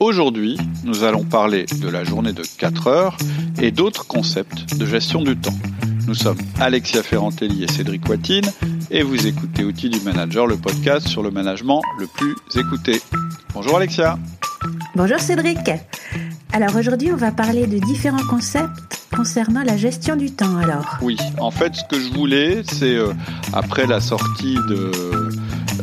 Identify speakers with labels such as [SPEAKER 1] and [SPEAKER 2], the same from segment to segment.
[SPEAKER 1] Aujourd'hui, nous allons parler de la journée de 4 heures et d'autres concepts de gestion du temps. Nous sommes Alexia Ferrantelli et Cédric Watine et vous écoutez Outils du Manager, le podcast sur le management le plus écouté. Bonjour Alexia.
[SPEAKER 2] Bonjour Cédric. Alors aujourd'hui, on va parler de différents concepts concernant la gestion du temps alors.
[SPEAKER 1] Oui, en fait, ce que je voulais, c'est euh, après la sortie de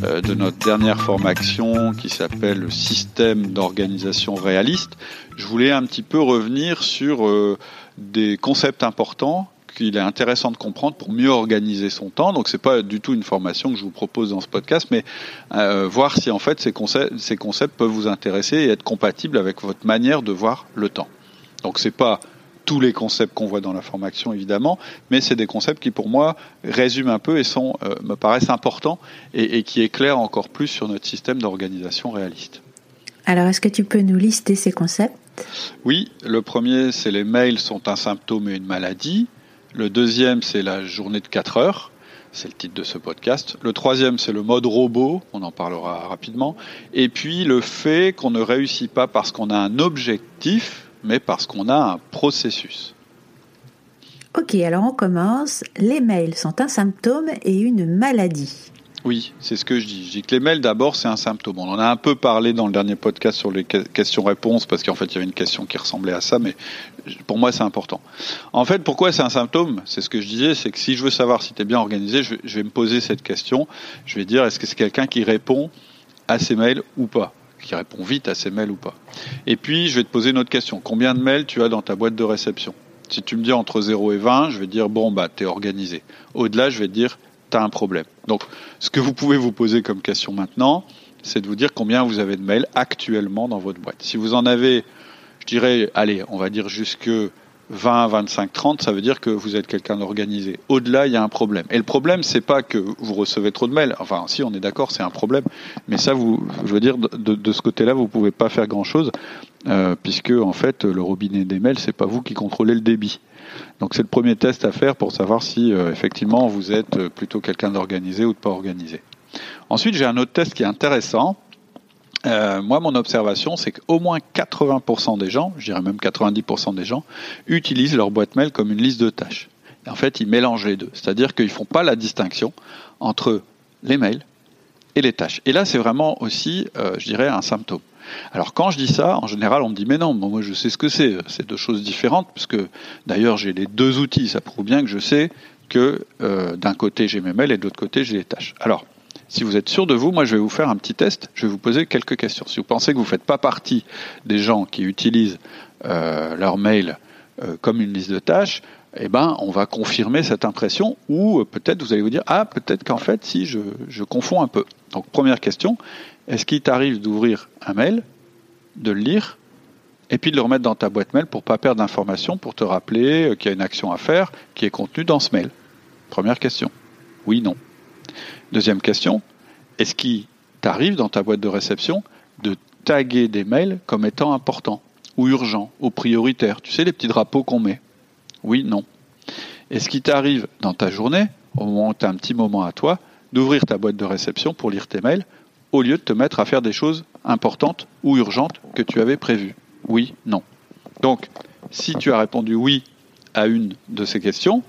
[SPEAKER 1] de notre dernière formation qui s'appelle le système d'organisation réaliste, je voulais un petit peu revenir sur euh, des concepts importants qu'il est intéressant de comprendre pour mieux organiser son temps. Donc c'est pas du tout une formation que je vous propose dans ce podcast, mais euh, voir si en fait ces concepts, ces concepts peuvent vous intéresser et être compatibles avec votre manière de voir le temps. Donc c'est pas tous les concepts qu'on voit dans la formation évidemment, mais c'est des concepts qui pour moi résument un peu et sont, euh, me paraissent importants et, et qui éclairent encore plus sur notre système d'organisation réaliste.
[SPEAKER 2] Alors est-ce que tu peux nous lister ces concepts?
[SPEAKER 1] Oui, le premier c'est les mails sont un symptôme et une maladie. Le deuxième c'est la journée de 4 heures. C'est le titre de ce podcast. Le troisième, c'est le mode robot. On en parlera rapidement. Et puis, le fait qu'on ne réussit pas parce qu'on a un objectif, mais parce qu'on a un processus.
[SPEAKER 2] Ok, alors on commence. Les mails sont un symptôme et une maladie.
[SPEAKER 1] Oui, c'est ce que je dis. Je dis que les mails, d'abord, c'est un symptôme. On en a un peu parlé dans le dernier podcast sur les questions-réponses, parce qu'en fait, il y avait une question qui ressemblait à ça, mais pour moi, c'est important. En fait, pourquoi c'est un symptôme? C'est ce que je disais, c'est que si je veux savoir si tu es bien organisé, je vais me poser cette question. Je vais dire, est-ce que c'est quelqu'un qui répond à ces mails ou pas? Qui répond vite à ces mails ou pas. Et puis, je vais te poser une autre question. Combien de mails tu as dans ta boîte de réception? Si tu me dis entre 0 et 20, je vais dire, bon, bah, es organisé. Au-delà, je vais te dire, tu as un problème. Donc, ce que vous pouvez vous poser comme question maintenant, c'est de vous dire combien vous avez de mails actuellement dans votre boîte. Si vous en avez, je dirais, allez, on va dire jusque 20, 25, 30, ça veut dire que vous êtes quelqu'un d'organisé. Au-delà, il y a un problème. Et le problème, c'est pas que vous recevez trop de mails. Enfin, si, on est d'accord, c'est un problème. Mais ça, vous, je veux dire, de, ce côté-là, vous pouvez pas faire grand-chose, euh, puisque en fait, le robinet des mails, c'est pas vous qui contrôlez le débit. Donc, c'est le premier test à faire pour savoir si euh, effectivement vous êtes plutôt quelqu'un d'organisé ou de pas organisé. Ensuite, j'ai un autre test qui est intéressant euh, moi, mon observation, c'est qu'au moins 80% des gens, je dirais même 90% des gens, utilisent leur boîte mail comme une liste de tâches. En fait, ils mélangent les deux. C'est-à-dire qu'ils ne font pas la distinction entre les mails et les tâches. Et là, c'est vraiment aussi, euh, je dirais, un symptôme. Alors quand je dis ça, en général, on me dit mais non, moi je sais ce que c'est. C'est deux choses différentes, puisque d'ailleurs j'ai les deux outils. Ça prouve bien que je sais que euh, d'un côté j'ai mes mails et de l'autre côté j'ai les tâches. Alors si vous êtes sûr de vous, moi je vais vous faire un petit test, je vais vous poser quelques questions. Si vous pensez que vous ne faites pas partie des gens qui utilisent euh, leur mail euh, comme une liste de tâches, eh ben, on va confirmer cette impression ou euh, peut-être vous allez vous dire ah peut-être qu'en fait si je, je confonds un peu. Donc première question, est-ce qu'il t'arrive d'ouvrir un mail, de le lire et puis de le remettre dans ta boîte mail pour pas perdre d'informations, pour te rappeler qu'il y a une action à faire qui est contenue dans ce mail? Première question. Oui, non. Deuxième question, est-ce qu'il t'arrive dans ta boîte de réception de taguer des mails comme étant importants ou urgents ou prioritaires? Tu sais, les petits drapeaux qu'on met Oui, non. Est-ce qu'il t'arrive dans ta journée, au moment où tu as un petit moment à toi, d'ouvrir ta boîte de réception pour lire tes mails au lieu de te mettre à faire des choses importantes ou urgentes que tu avais prévues? Oui, non. Donc, si tu as répondu oui à une de ces questions,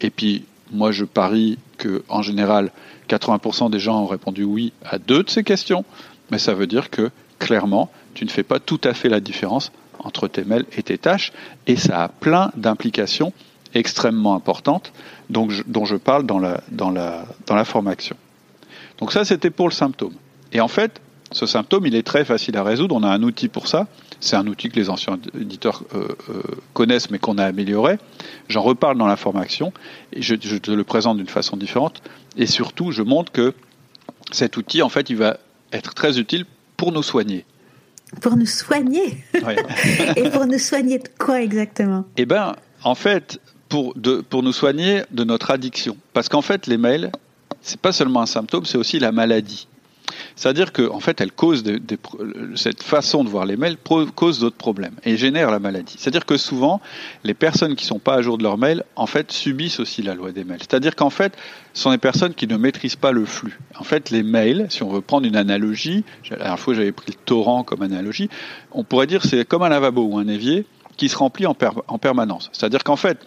[SPEAKER 1] et puis moi je parie que en général 80% des gens ont répondu oui à deux de ces questions, mais ça veut dire que clairement, tu ne fais pas tout à fait la différence entre tes mails et tes tâches, et ça a plein d'implications extrêmement importantes dont je, parle dans la, dans, la, dans la formation. Donc ça, c'était pour le symptôme. Et en fait, ce symptôme, il est très facile à résoudre. On a un outil pour ça. C'est un outil que les anciens éditeurs euh, euh, connaissent, mais qu'on a amélioré. J'en reparle dans la formation et je, je te le présente d'une façon différente. Et surtout, je montre que cet outil, en fait, il va être très utile pour nous soigner.
[SPEAKER 2] Pour nous soigner Et pour nous soigner de quoi exactement?
[SPEAKER 1] Eh bien, en fait, pour, de, pour nous soigner de notre addiction. Parce qu'en fait, les mails, c'est pas seulement un symptôme, c'est aussi la maladie. C'est-à-dire que, en fait, elle cause des, cette façon de voir les mails cause d'autres problèmes et génère la maladie. C'est-à-dire que souvent, les personnes qui sont pas à jour de leur mail, en fait, subissent aussi la loi des mails. C'est-à-dire qu'en fait, ce sont des personnes qui ne maîtrisent pas le flux. En fait, les mails, si on veut prendre une analogie, la dernière fois j'avais pris le torrent comme analogie, on pourrait dire c'est comme un lavabo ou un évier qui se remplit en permanence. C'est-à-dire qu'en fait,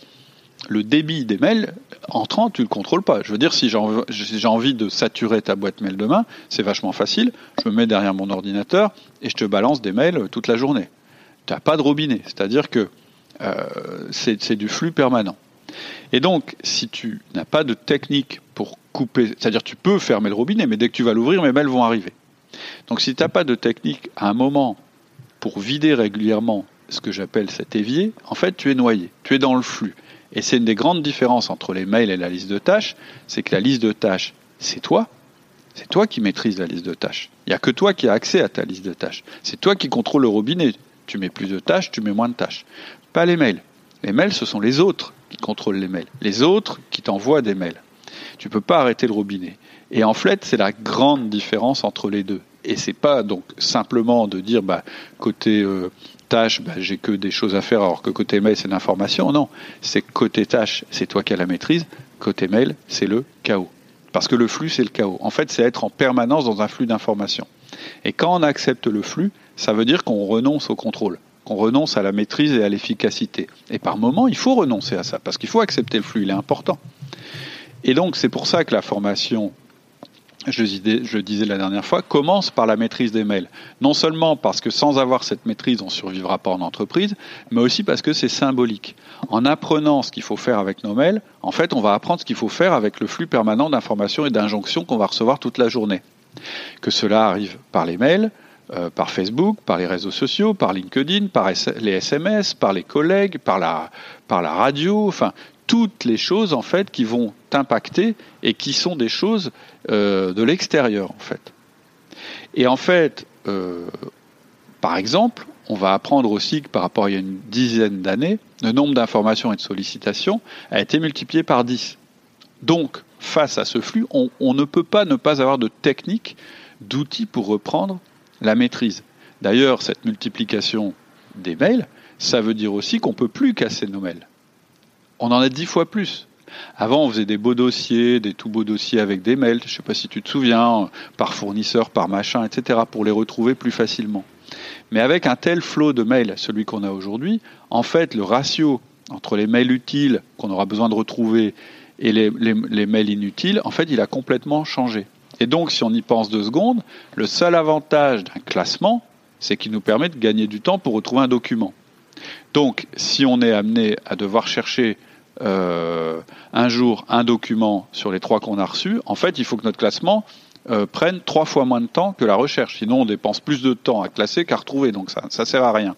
[SPEAKER 1] le débit des mails entrant, tu le contrôles pas. Je veux dire, si j'ai envie de saturer ta boîte mail demain, c'est vachement facile. Je me mets derrière mon ordinateur et je te balance des mails toute la journée. Tu n'as pas de robinet, c'est-à-dire que euh, c'est du flux permanent. Et donc, si tu n'as pas de technique pour couper, c'est-à-dire tu peux fermer le robinet, mais dès que tu vas l'ouvrir, mes mails vont arriver. Donc, si tu n'as pas de technique à un moment pour vider régulièrement ce que j'appelle cet évier, en fait, tu es noyé, tu es dans le flux. Et c'est une des grandes différences entre les mails et la liste de tâches, c'est que la liste de tâches, c'est toi. C'est toi qui maîtrises la liste de tâches. Il n'y a que toi qui as accès à ta liste de tâches. C'est toi qui contrôle le robinet. Tu mets plus de tâches, tu mets moins de tâches. Pas les mails. Les mails, ce sont les autres qui contrôlent les mails. Les autres qui t'envoient des mails. Tu peux pas arrêter le robinet. Et en fait, c'est la grande différence entre les deux. Et c'est pas donc simplement de dire bah côté euh, tâche, bah, j'ai que des choses à faire, alors que côté mail, c'est l'information. Non, c'est côté tâche, c'est toi qui as la maîtrise. Côté mail, c'est le chaos. Parce que le flux, c'est le chaos. En fait, c'est être en permanence dans un flux d'informations. Et quand on accepte le flux, ça veut dire qu'on renonce au contrôle, qu'on renonce à la maîtrise et à l'efficacité. Et par moment, il faut renoncer à ça, parce qu'il faut accepter le flux, il est important. Et donc, c'est pour ça que la formation je, je disais la dernière fois, commence par la maîtrise des mails. Non seulement parce que sans avoir cette maîtrise, on ne survivra pas en entreprise, mais aussi parce que c'est symbolique. En apprenant ce qu'il faut faire avec nos mails, en fait, on va apprendre ce qu'il faut faire avec le flux permanent d'informations et d'injonctions qu'on va recevoir toute la journée. Que cela arrive par les mails, euh, par Facebook, par les réseaux sociaux, par LinkedIn, par les SMS, par les collègues, par la, par la radio, enfin toutes les choses en fait qui vont t'impacter et qui sont des choses euh, de l'extérieur en fait. Et en fait, euh, par exemple, on va apprendre aussi que par rapport à il y a une dizaine d'années, le nombre d'informations et de sollicitations a été multiplié par 10. Donc, face à ce flux, on, on ne peut pas ne pas avoir de technique, d'outils pour reprendre la maîtrise. D'ailleurs, cette multiplication des mails, ça veut dire aussi qu'on ne peut plus casser nos mails on en a dix fois plus. Avant, on faisait des beaux dossiers, des tout beaux dossiers avec des mails, je ne sais pas si tu te souviens, par fournisseur, par machin, etc., pour les retrouver plus facilement. Mais avec un tel flot de mails, celui qu'on a aujourd'hui, en fait, le ratio entre les mails utiles qu'on aura besoin de retrouver et les, mails inutiles, en fait, il a complètement changé. Et donc, si on y pense deux secondes, le seul avantage d'un classement, c'est qu'il nous permet de gagner du temps pour retrouver un document. Donc, si on est amené à devoir chercher euh, un jour un document sur les trois qu'on a reçus, en fait, il faut que notre classement euh, prenne trois fois moins de temps que la recherche. Sinon, on dépense plus de temps à classer qu'à retrouver, donc ça ne sert à rien.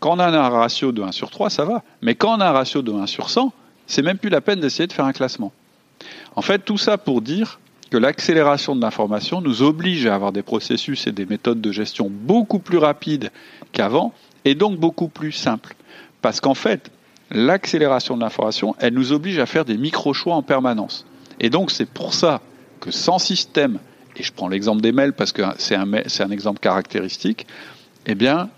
[SPEAKER 1] Quand on a un ratio de 1 sur 3, ça va. Mais quand on a un ratio de 1 sur 100, c'est même plus la peine d'essayer de faire un classement. En fait, tout ça pour dire que l'accélération de l'information nous oblige à avoir des processus et des méthodes de gestion beaucoup plus rapides qu'avant, et donc beaucoup plus simples. Parce qu'en fait, l'accélération de l'information, elle nous oblige à faire des micro-choix en permanence. Et donc c'est pour ça que sans système, et je prends l'exemple des mails parce que c'est un, un, exemple caractéristique, eh bien,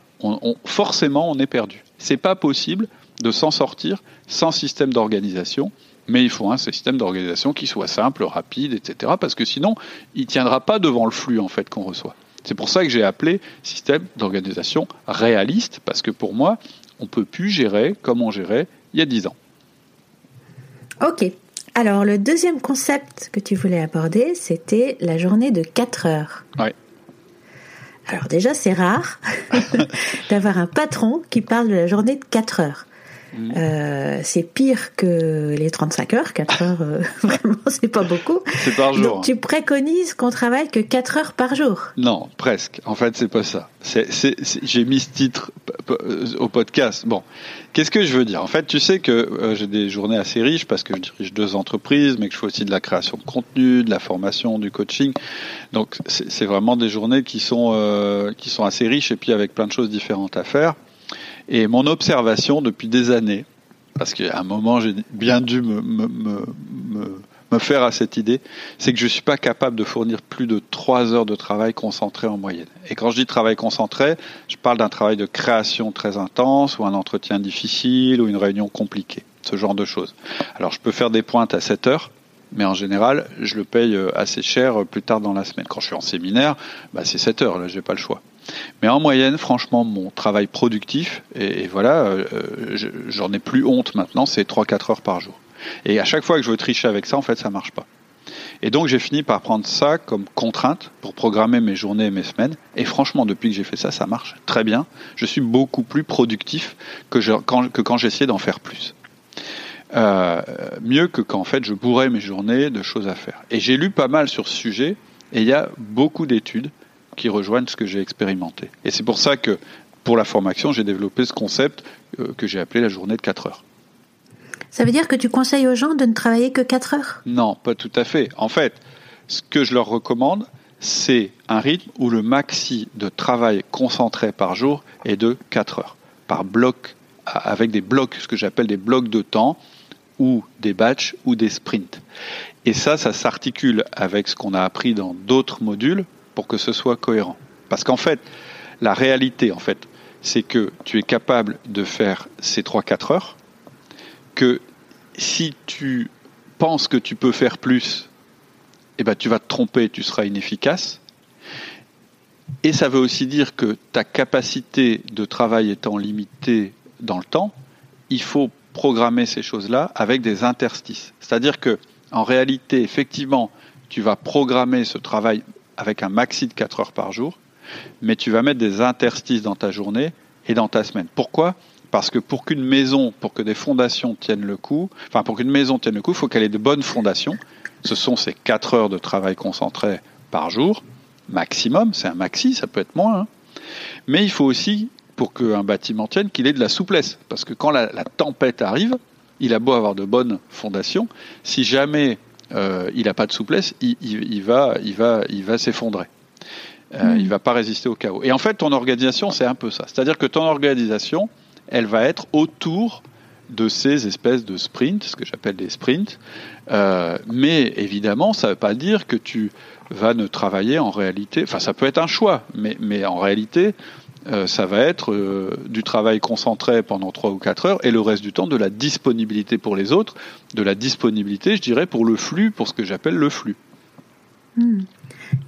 [SPEAKER 1] forcément, on est perdu. C'est pas possible de s'en sortir sans système d'organisation, mais il faut un système d'organisation qui soit simple, rapide, etc. Parce que sinon, il tiendra pas devant le flux en fait qu'on reçoit. C'est pour ça que j'ai appelé système d'organisation réaliste, parce que pour moi, on peut plus gérer comme on gérait il y a 10 ans.
[SPEAKER 2] Ok. Alors, le deuxième concept que tu voulais aborder, c'était la journée de 4 heures.
[SPEAKER 1] Oui.
[SPEAKER 2] Alors déjà, c'est rare d'avoir un patron qui parle de la journée de 4 heures. Mm. Euh, c'est pire que les 35 heures. 4 heures, euh, vraiment, c'est pas beaucoup.
[SPEAKER 1] C'est par jour.
[SPEAKER 2] Donc, tu préconises qu'on travaille que 4 heures par jour
[SPEAKER 1] Non, presque. En fait, c'est pas ça. J'ai mis ce titre au podcast. Bon, qu'est-ce que je veux dire? En fait, tu sais que euh, j'ai des journées assez riches parce que je dirige deux entreprises, mais que je fais aussi de la création de contenu, de la formation, du coaching. Donc, c'est vraiment des journées qui sont, qui sont assez riches et puis avec plein de choses différentes à faire. Et mon observation depuis des années, parce qu'à un moment j'ai bien dû me, me, me, me, faire à cette idée, c'est que je ne suis pas capable de fournir plus de 3 heures de travail concentré en moyenne. Et quand je dis travail concentré, je parle d'un travail de création très intense, ou un entretien difficile, ou une réunion compliquée, ce genre de choses. Alors je peux faire des pointes à 7 heures, mais en général, je le paye euh, assez cher euh, plus tard dans la semaine. Quand je suis en séminaire, bah, c'est 7 heures, là, j'ai pas le choix. Mais en moyenne, franchement, mon travail productif, et, voilà, euh, j'en ai plus honte maintenant, c'est 3-4 heures par jour. Et à chaque fois que je veux tricher avec ça, en fait, ça marche pas. Et donc j'ai fini par prendre ça comme contrainte pour programmer mes journées et mes semaines. Et franchement, depuis que j'ai fait ça, ça marche très bien. Je suis beaucoup plus productif que, quand, que quand j'essayais d'en faire plus. Euh, mieux que quand en fait je bourrais mes journées de choses à faire. Et j'ai lu pas mal sur ce sujet et il y a beaucoup d'études qui rejoignent ce que j'ai expérimenté. Et c'est pour ça que pour la formation, j'ai développé ce concept euh, que j'ai appelé la journée de 4 heures.
[SPEAKER 2] Ça veut dire que tu conseilles aux gens de ne travailler que 4 heures?
[SPEAKER 1] Non, pas tout à fait. En fait, ce que je leur recommande, c'est un rythme où le maxi de travail concentré par jour est de 4 heures, par bloc, avec des blocs, ce que j'appelle des blocs de temps, ou des batchs ou des sprints. Et ça, ça s'articule avec ce qu'on a appris dans d'autres modules pour que ce soit cohérent. Parce qu'en fait, la réalité, c'est que tu es capable de faire ces 3-4 heures, que si tu penses que tu peux faire plus, eh ben, tu vas te tromper, tu seras inefficace. Et ça veut aussi dire que ta capacité de travail étant limitée dans le temps, il faut programmer ces choses-là avec des interstices. C'est-à-dire que, en réalité, effectivement, tu vas programmer ce travail avec un maxi de 4 heures par jour, mais tu vas mettre des interstices dans ta journée et dans ta semaine. Pourquoi? Parce que pour qu'une maison, pour que des fondations tiennent le coup, enfin pour qu'une maison tienne le coup, il faut qu'elle ait de bonnes fondations. Ce sont ces 4 heures de travail concentré par jour, maximum, c'est un maxi, ça peut être moins. Hein. Mais il faut aussi, pour qu'un bâtiment tienne, qu'il ait de la souplesse. Parce que quand la, tempête arrive, il a beau avoir de bonnes fondations, si jamais euh, il n'a pas de souplesse, il, va, il va, il va s'effondrer. Euh, hmm. Il ne va pas résister au chaos. Et en fait, ton organisation, c'est un peu ça. C'est-à-dire que ton organisation, elle va être autour de ces espèces de sprints, ce que j'appelle des sprints. Euh, mais évidemment, ça ne veut pas dire que tu vas ne travailler en réalité. Enfin, ça peut être un choix, mais, mais en réalité, euh, ça va être euh, du travail concentré pendant 3 ou 4 heures et le reste du temps de la disponibilité pour les autres, de la disponibilité, je dirais, pour le flux, pour ce que j'appelle le flux.
[SPEAKER 2] Hmm.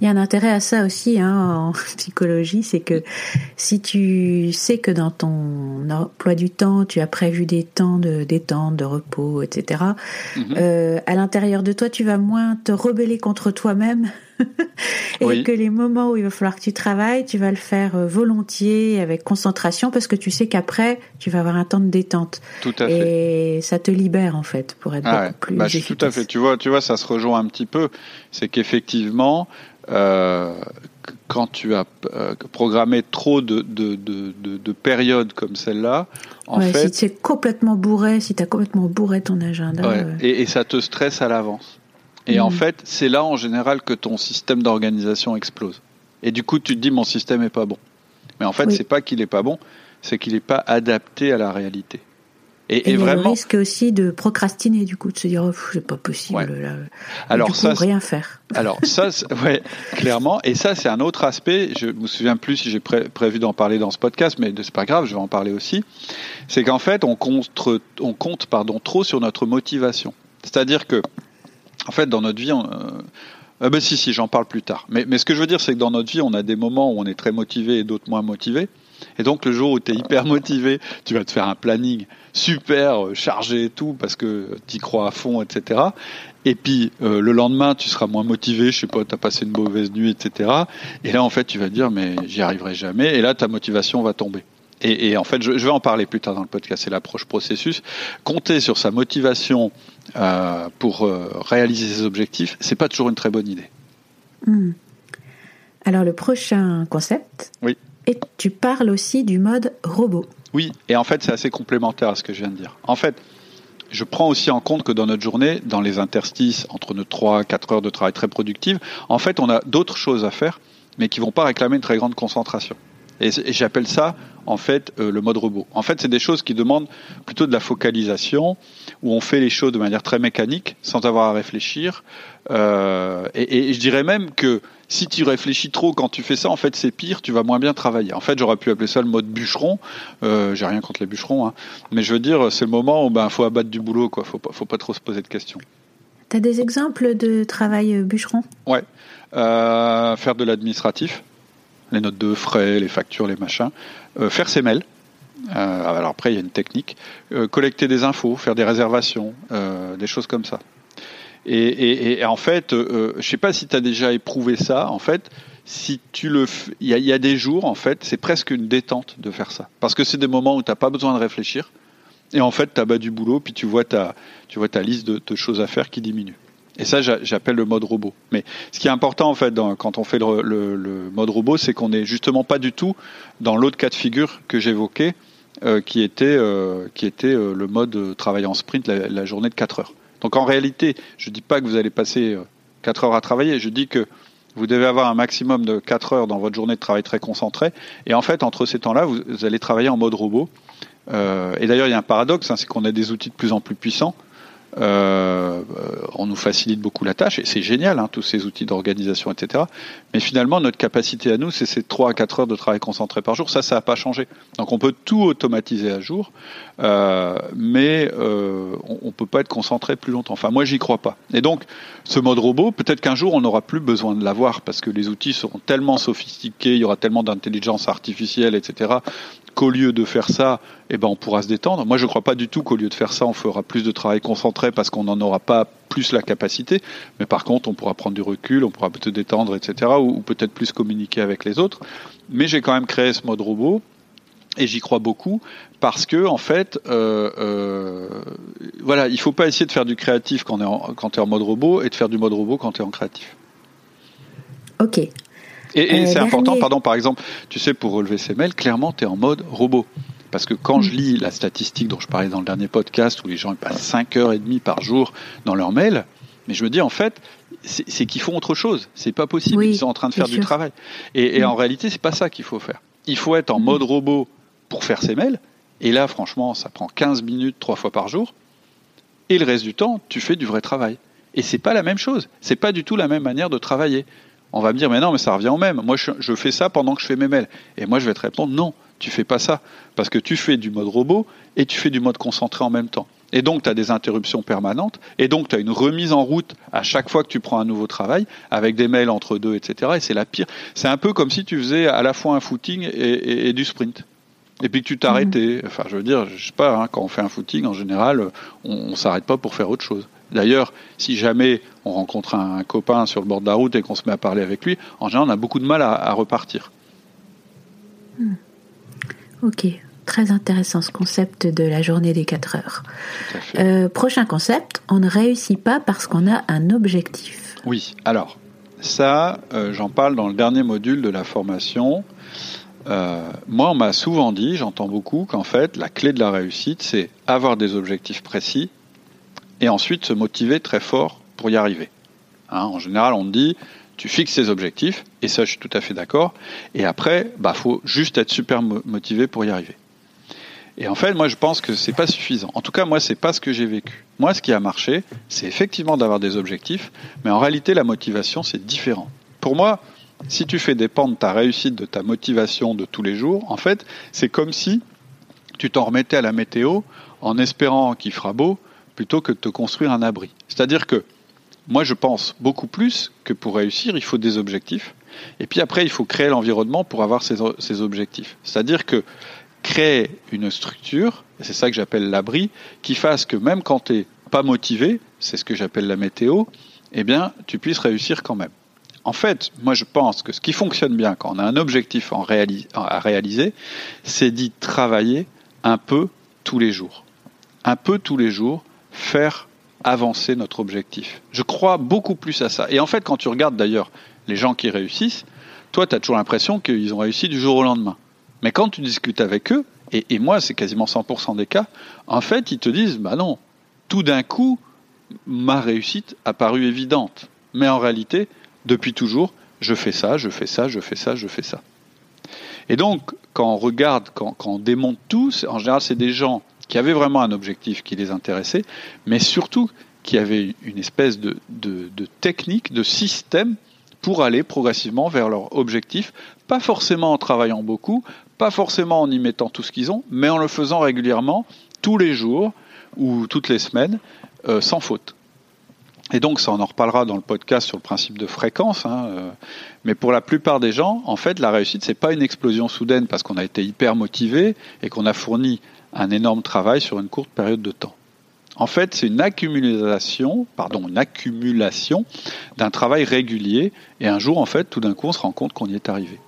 [SPEAKER 2] Il y a un intérêt à ça aussi hein, en psychologie, c'est que si tu sais que dans ton emploi du temps, tu as prévu des temps de détente, de repos, etc., mhm. euh, à l'intérieur de toi, tu vas moins te rebeller contre toi-même et que les moments où il va falloir que tu travailles, tu vas le faire euh, volontiers, avec concentration, parce que tu sais qu'après, tu vas avoir un temps de détente.
[SPEAKER 1] Tout à fait.
[SPEAKER 2] Et ça te libère, en fait, pour être ah beaucoup plus
[SPEAKER 1] bah, Tout à fait. Tu vois, tu vois, ça se rejoint un petit peu. C'est qu'effectivement, euh, quand tu as euh, programmé trop de, de, de, de périodes comme celle-là,
[SPEAKER 2] en fait, si tu es complètement bourré, si tu as complètement bourré ton agenda,
[SPEAKER 1] ouais. Et, et, ça te stresse à l'avance. Et en mm. fait, c'est là en général que ton système d'organisation explose. Et du coup, tu te dis mon système est pas bon. Mais en fait, c'est pas qu'il est pas bon, c'est qu'il n'est pas adapté à la réalité.
[SPEAKER 2] Et, et, vraiment. le risque aussi de procrastiner, du coup, de se dire, oh, c'est pas possible, là. Alors, du coup, ça, rien faire.
[SPEAKER 1] Alors, ça, ouais, clairement. Et ça, c'est un autre aspect. Je me souviens plus si j'ai prévu d'en parler dans ce podcast, mais c'est pas grave, je vais en parler aussi. C'est qu'en fait, on compte, on compte, pardon, trop sur notre motivation. C'est-à-dire que, en fait, dans notre vie, on, euh, ben si, si, j'en parle plus tard. Mais, mais ce que je veux dire, c'est que dans notre vie, on a des moments où on est très motivé et d'autres moins motivés. Et donc le jour où tu es hyper motivé, tu vas te faire un planning super euh, chargé et tout parce que tu y crois à fond, etc. Et puis euh, le lendemain, tu seras moins motivé, je sais pas, tu as passé une mauvaise nuit, etc. Et là, en fait, tu vas dire, mais j'y arriverai jamais. Et là, ta motivation va tomber. Et, en fait, je, vais en parler plus tard dans le podcast, c'est l'approche processus. Compter sur sa motivation euh, pour réaliser ses objectifs, c'est pas toujours une très bonne idée.
[SPEAKER 2] Hmm. Alors le prochain concept,
[SPEAKER 1] oui.
[SPEAKER 2] Et tu parles aussi du mode robot.
[SPEAKER 1] Oui, et en fait, c'est assez complémentaire à ce que je viens de dire. En fait, je prends aussi en compte que dans notre journée, dans les interstices entre nos 3 4 heures de travail très productives, en fait, on a d'autres choses à faire, mais qui vont pas réclamer une très grande concentration. Et, j'appelle ça, en fait, euh, le mode robot. En fait, c'est des choses qui demandent plutôt de la focalisation, où on fait les choses de manière très mécanique, sans avoir à réfléchir. Euh, et, je dirais même que si tu réfléchis trop quand tu fais ça, en fait, c'est pire, tu vas moins bien travailler. En fait, j'aurais pu appeler ça le mode bûcheron. Euh, J'ai rien contre les bûcherons, hein. mais je veux dire, c'est le moment où ben faut abattre du boulot, quoi. Faut pas, faut pas trop se poser de questions.
[SPEAKER 2] T'as des exemples de travail bûcheron?
[SPEAKER 1] Ouais, faire de l'administratif, les notes de frais, les factures, les machins, euh, faire ses mails. Euh, alors après, il y a une technique. Euh, collecter des infos, faire des réservations, des choses comme ça. Et, en fait, je ne sais pas si tu as déjà éprouvé ça. En fait, si tu le, il y, a des jours, en fait, c'est presque une détente de faire ça, parce que c'est des moments où tu n'as pas besoin de réfléchir. Et en fait, tu as bas du boulot, puis tu vois ta, tu vois ta liste de, choses à faire qui diminue. Et ça, j'appelle le mode robot. Mais ce qui est important, en fait, quand on fait le, mode robot, c'est qu'on n'est justement pas du tout dans l'autre cas de figure que j'évoquais, euh, qui était, euh, euh, le mode travail en sprint, la, journée de 4 heures. Donc en réalité, je ne dis pas que vous allez passer 4 heures à travailler, je dis que vous devez avoir un maximum de 4 heures dans votre journée de travail très concentré. Et en fait, entre ces temps-là, vous, allez travailler en mode robot. et d'ailleurs, il y a un paradoxe, hein, c'est qu'on a des outils de plus en plus puissants euh, on nous facilite beaucoup la tâche et c'est génial, hein, tous ces outils d'organisation, etc. Mais finalement, notre capacité à nous, c'est ces 3 à 4 heures de travail concentré par jour. Ça, ça n'a pas changé. Donc on peut tout automatiser à jour, euh, mais euh, on ne peut pas être concentré plus longtemps. Enfin, moi, j'y crois pas. Et donc, ce mode robot, peut-être qu'un jour, on n'aura plus besoin de l'avoir parce que les outils seront tellement sophistiqués, il y aura tellement d'intelligence artificielle, etc., qu'au lieu de faire ça, eh ben, on pourra se détendre. Moi, je ne crois pas du tout qu'au lieu de faire ça, on fera plus de travail concentré parce qu'on n'en aura pas plus la capacité. Mais par contre, on pourra prendre du recul, on pourra peut-être détendre, etc., ou, peut-être plus communiquer avec les autres. Mais j'ai quand même créé ce mode robot. Et j'y crois beaucoup parce que en fait, euh, euh, voilà, il faut pas essayer de faire du créatif quand, tu es en mode robot et de faire du mode robot quand tu es en créatif.
[SPEAKER 2] Ok.
[SPEAKER 1] Et, c'est euh, important, pardon, par exemple, tu sais, pour relever ces mails, clairement, tu es en mode robot. Parce que quand je lis la statistique dont je parlais dans le dernier podcast, où les gens passent 5 heures et demie par jour dans leur mail, mais je me dis en fait, c'est qu'ils font autre chose. C'est pas possible. ils sont en train de faire du travail. Et, en réalité, c'est pas ça qu'il faut faire. Il faut être en mode robot pour faire ses mails. Et là, franchement, ça prend 15 minutes trois fois par jour. Et le reste du temps, tu fais du vrai travail. Et c'est pas la même chose. C'est pas du tout la même manière de travailler. On va me dire, mais non, mais ça revient au même. Moi, je, fais ça pendant que je fais mes mails. Et moi, je vais te répondre, non, tu fais pas ça. Parce que tu fais du mode robot et tu fais du mode concentré en même temps. Et donc, tu as des interruptions permanentes. Et donc, tu as une remise en route à chaque fois que tu prends un nouveau travail, avec des mails entre deux, etc. Et c'est la pire. C'est un peu comme si tu faisais à la fois un footing et, du sprint. Et puis que tu t'arrêtais. Enfin, je veux dire, je sais pas, hein, quand on fait un footing, en général, on, on s'arrête pas pour faire autre chose. D'ailleurs, si jamais on rencontre un copain sur le bord de la route et qu'on se met à parler avec lui, en général, on a beaucoup de mal à, repartir.
[SPEAKER 2] Hmm. Ok, très intéressant ce concept de la journée des 4 heures. Euh, prochain concept, on ne réussit pas parce qu'on a un objectif.
[SPEAKER 1] Oui, alors ça, euh, j'en parle dans le dernier module de la formation. Euh, moi, on m'a souvent dit, j'entends beaucoup, qu'en fait, la clé de la réussite, c'est avoir des objectifs précis et ensuite se motiver très fort pour y arriver. Hein, en général, on dit, tu fixes tes objectifs, et ça je suis tout à fait d'accord, et après, bah faut juste être super motivé pour y arriver. Et en fait, moi je pense que c'est pas suffisant. En tout cas, moi c'est pas ce que j'ai vécu. Moi, ce qui a marché, c'est effectivement d'avoir des objectifs, mais en réalité, la motivation c'est différent. Pour moi, si tu fais dépendre ta réussite de ta motivation de tous les jours, en fait, c'est comme si tu t'en remettais à la météo en espérant qu'il fera beau, plutôt que de te construire un abri. C'est-à-dire que moi, je pense beaucoup plus que pour réussir, il faut des objectifs. Et puis après, il faut créer l'environnement pour avoir ces, objectifs. C'est-à-dire que créer une structure, et c'est ça que j'appelle l'abri, qui fasse que même quand tu n'es pas motivé, c'est ce que j'appelle la météo, eh bien, tu puisses réussir quand même. En fait, moi je pense que ce qui fonctionne bien quand on a un objectif à réaliser, c'est d'y travailler un peu tous les jours. Un peu tous les jours, faire avancer notre objectif. Je crois beaucoup plus à ça. Et en fait, quand tu regardes d'ailleurs les gens qui réussissent, toi, tu as toujours l'impression qu'ils ont réussi du jour au lendemain. Mais quand tu discutes avec eux, et, moi, c'est quasiment 100% des cas, en fait, ils te disent, bah non, tout d'un coup, ma réussite a paru évidente. Mais en réalité, depuis toujours, je fais ça, je fais ça, je fais ça, je fais ça. Et donc, quand on regarde, quand, quand on démonte tout, en général, c'est des gens qui avaient vraiment un objectif qui les intéressait, mais surtout qui avaient une espèce de, technique, de système pour aller progressivement vers leur objectif, pas forcément en travaillant beaucoup, pas forcément en y mettant tout ce qu'ils ont, mais en le faisant régulièrement, tous les jours ou toutes les semaines, euh, sans faute. Et donc, ça, on en reparlera dans le podcast sur le principe de fréquence. Hein, euh, mais pour la plupart des gens, en fait, la réussite, c'est pas une explosion soudaine parce qu'on a été hyper motivé et qu'on a fourni un énorme travail sur une courte période de temps. En fait, c'est une accumulation, pardon, une accumulation d'un travail régulier. Et un jour, en fait, tout d'un coup, on se rend compte qu'on y est arrivé.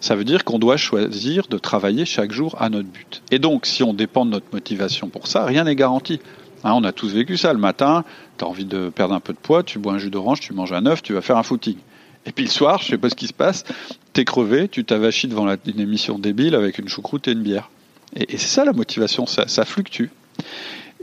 [SPEAKER 1] Ça veut dire qu'on doit choisir de travailler chaque jour à notre but. Et donc, si on dépend de notre motivation pour ça, rien n'est garanti. Hein, on a tous vécu ça. Le matin, tu as envie de perdre un peu de poids, tu bois un jus d'orange, tu manges un œuf, tu vas faire un footing. Et puis le soir, je sais pas ce qui se passe, t'es crevé, tu t'avachis devant une émission débile avec une choucroute et une bière. Et, c'est ça la motivation, ça, fluctue.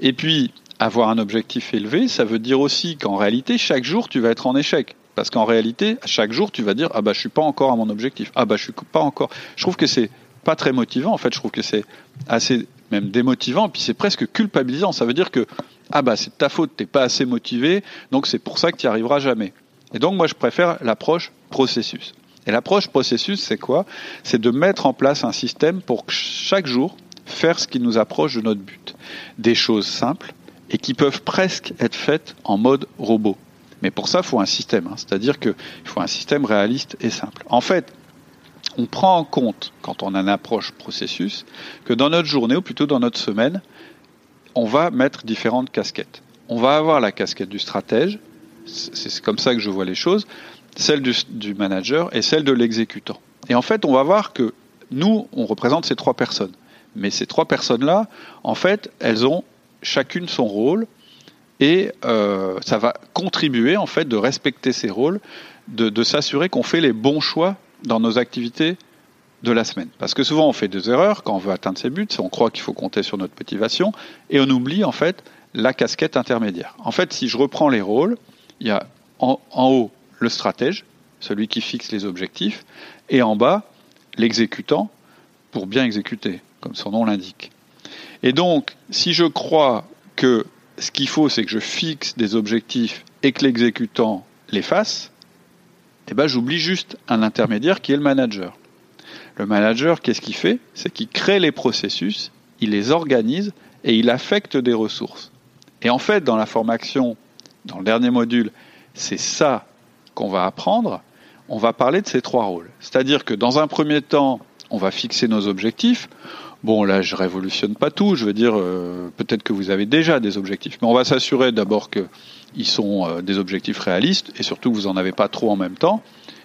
[SPEAKER 1] Et puis, avoir un objectif élevé, ça veut dire aussi qu'en réalité, chaque jour, tu vas être en échec. Parce qu'en réalité, chaque jour, tu vas dire ah bah je suis pas encore à mon objectif. Ah bah je suis pas encore. Je trouve que c'est pas très motivant. En fait, je trouve que c'est assez même démotivant. Puis c'est presque culpabilisant. Ça veut dire que ah bah c'est ta faute, t'es pas assez motivé, donc c'est pour ça que tu n'y arriveras jamais. Et donc moi je préfère l'approche processus. Et l'approche processus, c'est quoi? C'est de mettre en place un système pour chaque jour faire ce qui nous approche de notre but. Des choses simples et qui peuvent presque être faites en mode robot. Mais pour ça, il faut un système. Hein. C'est-à-dire qu'il faut un système réaliste et simple. En fait, on prend en compte, quand on a une approche processus, que dans notre journée, ou plutôt dans notre semaine, on va mettre différentes casquettes. On va avoir la casquette du stratège, c'est comme ça que je vois les choses, celle du, manager et celle de l'exécutant. Et en fait, on va voir que nous, on représente ces trois personnes. Mais ces trois personnes-là, en fait, elles ont chacune son rôle et euh, ça va contribuer en fait de respecter ces rôles, de, s'assurer qu'on fait les bons choix dans nos activités de la semaine. Parce que souvent on fait des erreurs quand on veut atteindre ses buts, on croit qu'il faut compter sur notre motivation et on oublie en fait la casquette intermédiaire. En fait, si je reprends les rôles, il y a en, en haut le stratège, celui qui fixe les objectifs, et en bas l'exécutant pour bien exécuter, comme son nom l'indique. Et donc, si je crois que ce qu'il faut, c'est que je fixe des objectifs et que l'exécutant les fasse, eh ben, j'oublie juste un intermédiaire qui est le manager. Le manager, qu'est-ce qu'il fait? C'est qu'il crée les processus, il les organise et il affecte des ressources. Et en fait, dans la formation, dans le dernier module, c'est ça qu'on va apprendre. On va parler de ces trois rôles. C'est-à-dire que dans un premier temps, on va fixer nos objectifs. Bon, là, je révolutionne pas tout. Je veux dire, euh, peut-être que vous avez déjà des objectifs, mais on va s'assurer d'abord qu'ils sont euh, des objectifs réalistes et surtout que vous en avez pas trop en même temps.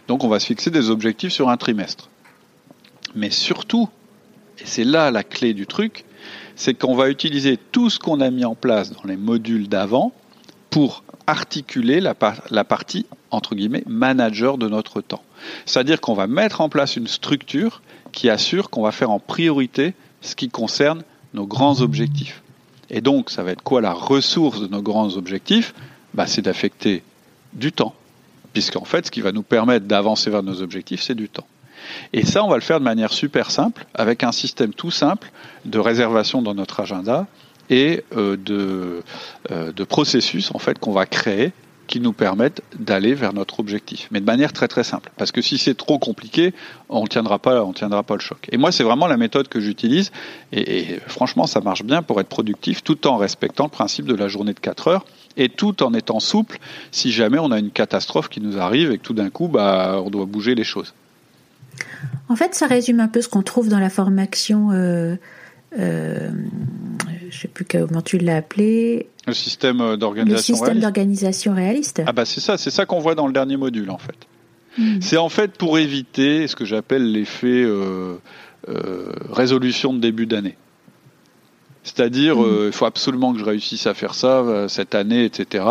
[SPEAKER 1] Donc, on va se fixer des objectifs sur un trimestre. Mais surtout, et c'est là la clé du truc, c'est qu'on va utiliser tout ce qu'on a mis en place dans les modules d'avant pour articuler la, partie entre guillemets manager de notre temps. C'est-à-dire qu'on va mettre en place une structure qui assure qu'on va faire en priorité ce qui concerne nos grands objectifs. Et donc, ça va être quoi la ressource de nos grands objectifs? Bah, C'est d'affecter du temps. Puisqu'en fait, ce qui va nous permettre d'avancer vers nos objectifs, c'est du temps. Et ça, on va le faire de manière super simple, avec un système tout simple de réservation dans notre agenda et euh, de, euh, de processus en fait qu'on va créer qui nous permettent d'aller vers notre objectif, mais de manière très très simple. Parce que si c'est trop compliqué, on tiendra pas, on tiendra pas le choc. Et moi, c'est vraiment la méthode que j'utilise, et, franchement, ça marche bien pour être productif, tout en respectant le principe de la journée de 4 heures, et tout en étant souple si jamais on a une catastrophe qui nous arrive et que tout d'un coup, bah, on doit bouger les choses.
[SPEAKER 2] En fait, ça résume un peu ce qu'on trouve dans la formation. Euh, je ne sais plus comment tu l'as appelé.
[SPEAKER 1] Le système d'organisation.
[SPEAKER 2] Le système d'organisation réaliste.
[SPEAKER 1] Ah bah c'est ça, c'est ça qu'on voit dans le dernier module en fait. Hmm. C'est en fait pour éviter ce que j'appelle l'effet euh, euh, résolution de début d'année. C'est-à-dire, hmm. euh, il faut absolument que je réussisse à faire ça cette année, etc.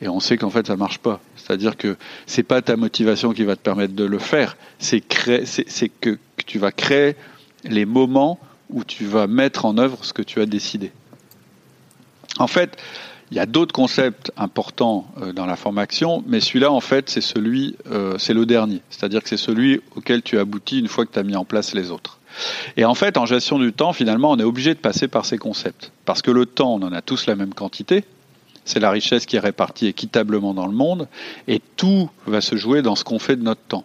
[SPEAKER 1] Et on sait qu'en fait, ça marche pas. C'est-à-dire que c'est pas ta motivation qui va te permettre de le faire. C'est c'est que, que tu vas créer les moments où tu vas mettre en œuvre ce que tu as décidé. En fait, il y a d'autres concepts importants euh, dans la formation, mais celui-là, en fait, c'est celui, euh, c'est le dernier. C'est-à-dire que c'est celui auquel tu aboutis une fois que tu as mis en place les autres. Et en fait, en gestion du temps, finalement, on est obligé de passer par ces concepts. Parce que le temps, on en a tous la même quantité. C'est la richesse qui est répartie équitablement dans le monde. Et tout va se jouer dans ce qu'on fait de notre temps.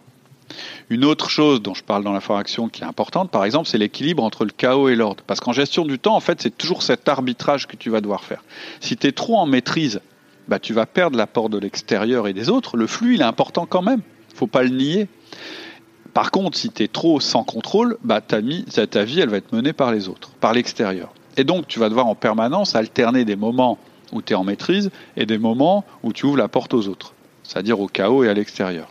[SPEAKER 1] Une autre chose dont je parle dans la formation qui est importante, par exemple, c'est l'équilibre entre le chaos et l'ordre. Parce qu'en gestion du temps, en fait, c'est toujours cet arbitrage que tu vas devoir faire. Si tu es trop en maîtrise, bah, tu vas perdre l'apport de l'extérieur et des autres. Le flux, il est important quand même. faut pas le nier. Par contre, si tu es trop sans contrôle, bah, ta, ta vie, elle va être menée par les autres, par l'extérieur. Et donc, tu vas devoir en permanence alterner des moments où tu es en maîtrise et des moments où tu ouvres la porte aux autres, c'est-à-dire au chaos et à l'extérieur.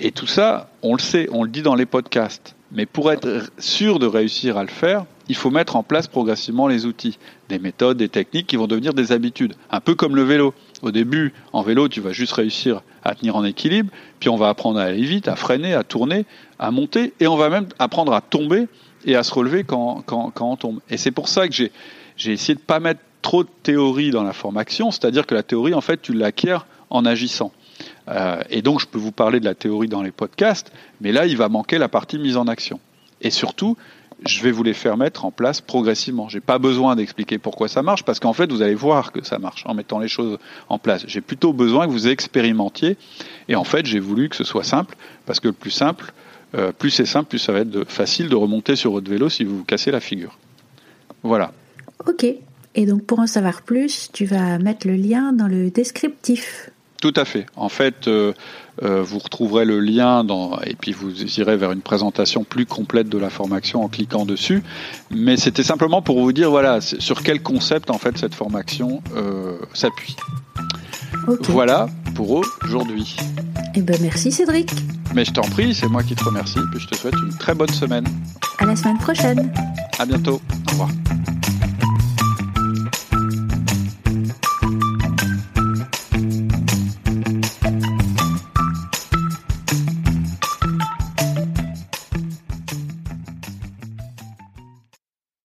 [SPEAKER 1] Et tout ça, on le sait, on le dit dans les podcasts. Mais pour être sûr de réussir à le faire, il faut mettre en place progressivement les outils, des méthodes, des techniques qui vont devenir des habitudes. Un peu comme le vélo. Au début, en vélo, tu vas juste réussir à tenir en équilibre, puis on va apprendre à aller vite, à freiner, à tourner, à monter, et on va même apprendre à tomber et à se relever quand, quand, quand on tombe. Et c'est pour ça que j'ai, essayé de pas mettre trop de théorie dans la formation, c'est-à-dire que la théorie, en fait, tu l'acquiers en agissant. Euh, et donc, je peux vous parler de la théorie dans les podcasts, mais là, il va manquer la partie mise en action. Et surtout, je vais vous les faire mettre en place progressivement. J'ai pas besoin d'expliquer pourquoi ça marche, parce qu'en fait, vous allez voir que ça marche en mettant les choses en place. J'ai plutôt besoin que vous expérimentiez. Et en fait, j'ai voulu que ce soit simple, parce que le plus simple, euh, plus c'est simple, plus ça va être facile de remonter sur votre vélo si vous vous cassez la figure. Voilà.
[SPEAKER 2] Ok. Et donc, pour en savoir plus, tu vas mettre le lien dans le descriptif.
[SPEAKER 1] Tout à fait. En fait, euh, euh, vous retrouverez le lien dans, et puis vous irez vers une présentation plus complète de la formation en cliquant dessus. Mais c'était simplement pour vous dire voilà sur quel concept en fait cette formation euh, s'appuie. Voilà pour aujourd'hui.
[SPEAKER 2] Eh ben merci Cédric.
[SPEAKER 1] Mais je t'en prie, c'est moi qui te remercie. Puis je te souhaite une très bonne semaine.
[SPEAKER 2] À la semaine prochaine.
[SPEAKER 1] À bientôt. Au revoir.